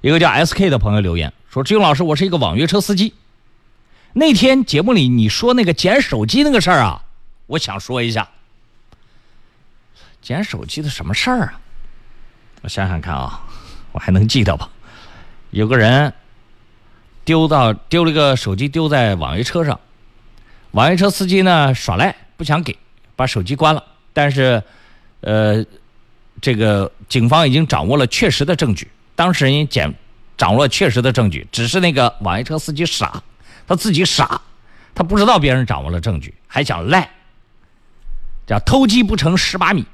一个叫 SK 的朋友留言说：“志勇老师，我是一个网约车司机。那天节目里你说那个捡手机那个事儿啊，我想说一下。捡手机的什么事儿啊？我想想看啊，我还能记得吧？有个人丢到丢了个手机丢在网约车上，网约车司机呢耍赖不想给，把手机关了。但是，呃，这个警方已经掌握了确实的证据。”当事人捡掌握确实的证据，只是那个网约车司机傻，他自己傻，他不知道别人掌握了证据，还想赖，叫偷鸡不成蚀把米。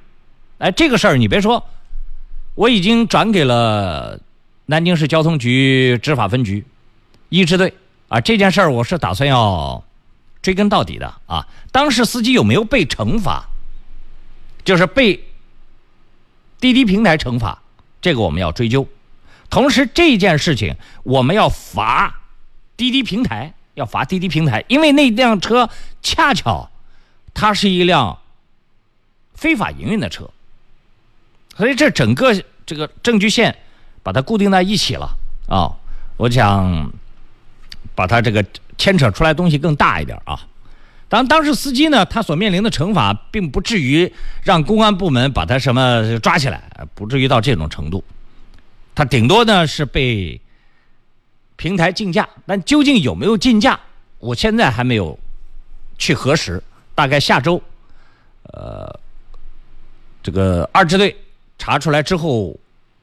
哎，这个事儿你别说，我已经转给了南京市交通局执法分局一支队啊。这件事儿我是打算要追根到底的啊。当时司机有没有被惩罚？就是被滴滴平台惩罚，这个我们要追究。同时，这件事情我们要罚滴滴平台，要罚滴滴平台，因为那辆车恰巧它是一辆非法营运的车，所以这整个这个证据线把它固定在一起了啊！我想把它这个牵扯出来东西更大一点啊。当当时司机呢，他所面临的惩罚并不至于让公安部门把他什么抓起来，不至于到这种程度。他顶多呢是被平台竞价，但究竟有没有竞价，我现在还没有去核实。大概下周，呃，这个二支队查出来之后，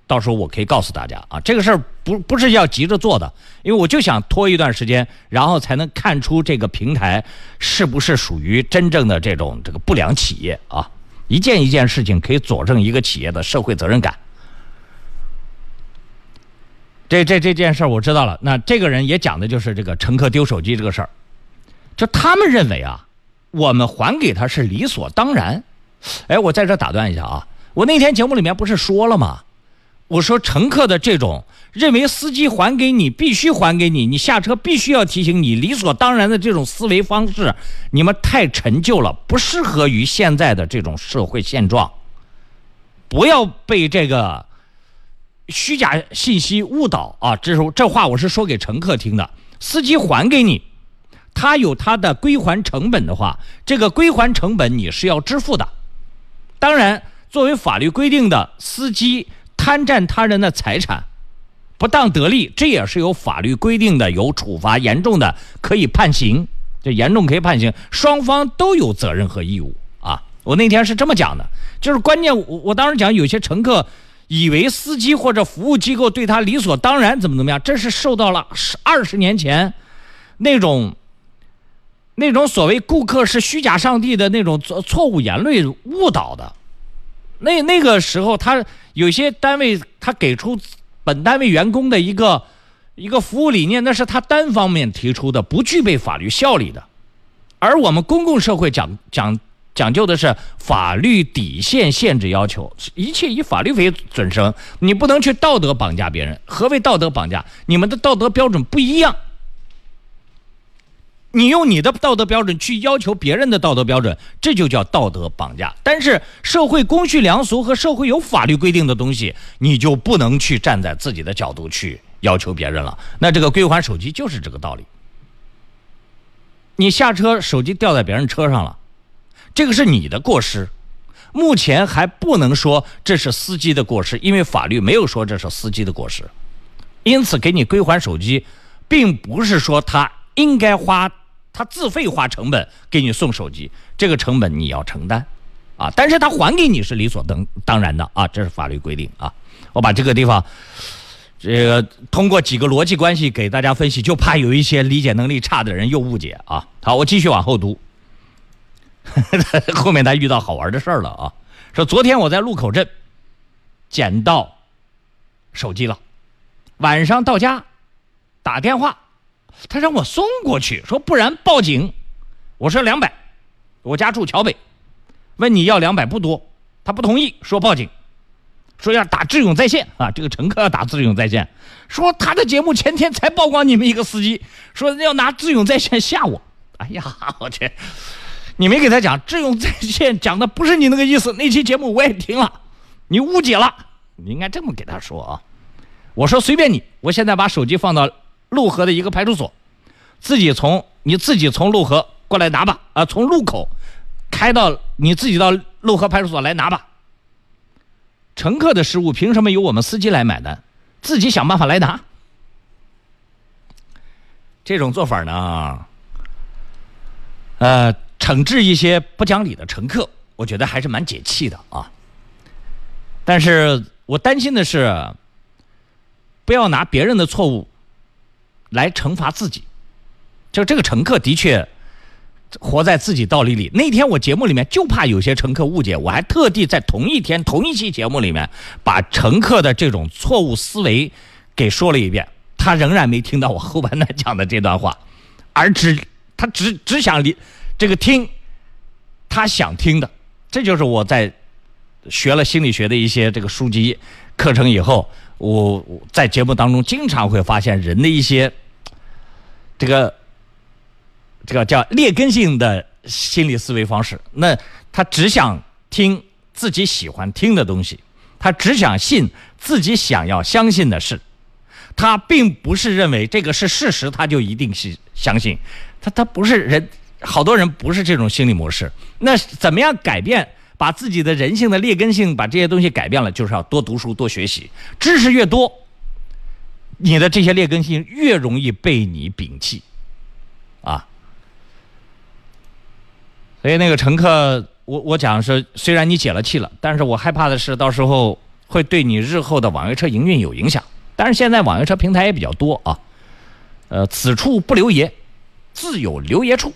到时候我可以告诉大家啊，这个事儿不不是要急着做的，因为我就想拖一段时间，然后才能看出这个平台是不是属于真正的这种这个不良企业啊。一件一件事情可以佐证一个企业的社会责任感。这这这件事儿我知道了。那这个人也讲的就是这个乘客丢手机这个事儿，就他们认为啊，我们还给他是理所当然。哎，我在这打断一下啊，我那天节目里面不是说了吗？我说乘客的这种认为司机还给你必须还给你，你下车必须要提醒你，理所当然的这种思维方式，你们太陈旧了，不适合于现在的这种社会现状。不要被这个。虚假信息误导啊！这是这话我是说给乘客听的。司机还给你，他有他的归还成本的话，这个归还成本你是要支付的。当然，作为法律规定的，司机贪占他人的财产，不当得利，这也是有法律规定的，有处罚，严重的可以判刑，这严重可以判刑，双方都有责任和义务啊！我那天是这么讲的，就是关键，我我当时讲有些乘客。以为司机或者服务机构对他理所当然，怎么怎么样？这是受到了十二十年前那种那种所谓顾客是虚假上帝的那种错错误言论误导的。那那个时候，他有些单位他给出本单位员工的一个一个服务理念，那是他单方面提出的，不具备法律效力的。而我们公共社会讲讲。讲究的是法律底线限制要求，一切以法律为准绳，你不能去道德绑架别人。何为道德绑架？你们的道德标准不一样，你用你的道德标准去要求别人的道德标准，这就叫道德绑架。但是社会公序良俗和社会有法律规定的东西，你就不能去站在自己的角度去要求别人了。那这个归还手机就是这个道理。你下车，手机掉在别人车上了。这个是你的过失，目前还不能说这是司机的过失，因为法律没有说这是司机的过失。因此，给你归还手机，并不是说他应该花他自费花成本给你送手机，这个成本你要承担，啊，但是他还给你是理所当当然的啊，这是法律规定啊。我把这个地方，这个通过几个逻辑关系给大家分析，就怕有一些理解能力差的人又误解啊。好，我继续往后读。后面他遇到好玩的事儿了啊！说昨天我在路口镇捡到手机了，晚上到家打电话，他让我送过去，说不然报警。我说两百，我家住桥北，问你要两百不多，他不同意，说报警，说要打智勇在线啊！这个乘客要打智勇在线，说他的节目前天才曝光你们一个司机，说要拿智勇在线吓我。哎呀，我去！你没给他讲，智勇在线讲的不是你那个意思。那期节目我也听了，你误解了。你应该这么给他说啊。我说随便你，我现在把手机放到陆河的一个派出所，自己从你自己从陆河过来拿吧，啊，从路口开到你自己到陆河派出所来拿吧。乘客的失误凭什么由我们司机来买单？自己想办法来拿。这种做法呢，呃，惩治一些不讲理的乘客，我觉得还是蛮解气的啊。但是我担心的是，不要拿别人的错误来惩罚自己。就这个乘客的确活在自己道理里。那天我节目里面就怕有些乘客误解，我还特地在同一天同一期节目里面把乘客的这种错误思维给说了一遍。他仍然没听到我后半段讲的这段话，而只他只只想理这个听他想听的。这就是我在学了心理学的一些这个书籍课程以后，我在节目当中经常会发现人的一些这个这个叫劣根性的心理思维方式。那他只想听自己喜欢听的东西，他只想信自己想要相信的事。他并不是认为这个是事实，他就一定是相信。他他不是人，好多人不是这种心理模式。那怎么样改变，把自己的人性的劣根性，把这些东西改变了，就是要多读书、多学习。知识越多，你的这些劣根性越容易被你摒弃，啊。所以那个乘客，我我讲说，虽然你解了气了，但是我害怕的是，到时候会对你日后的网约车营运有影响。但是现在网约车平台也比较多啊，呃，此处不留爷，自有留爷处。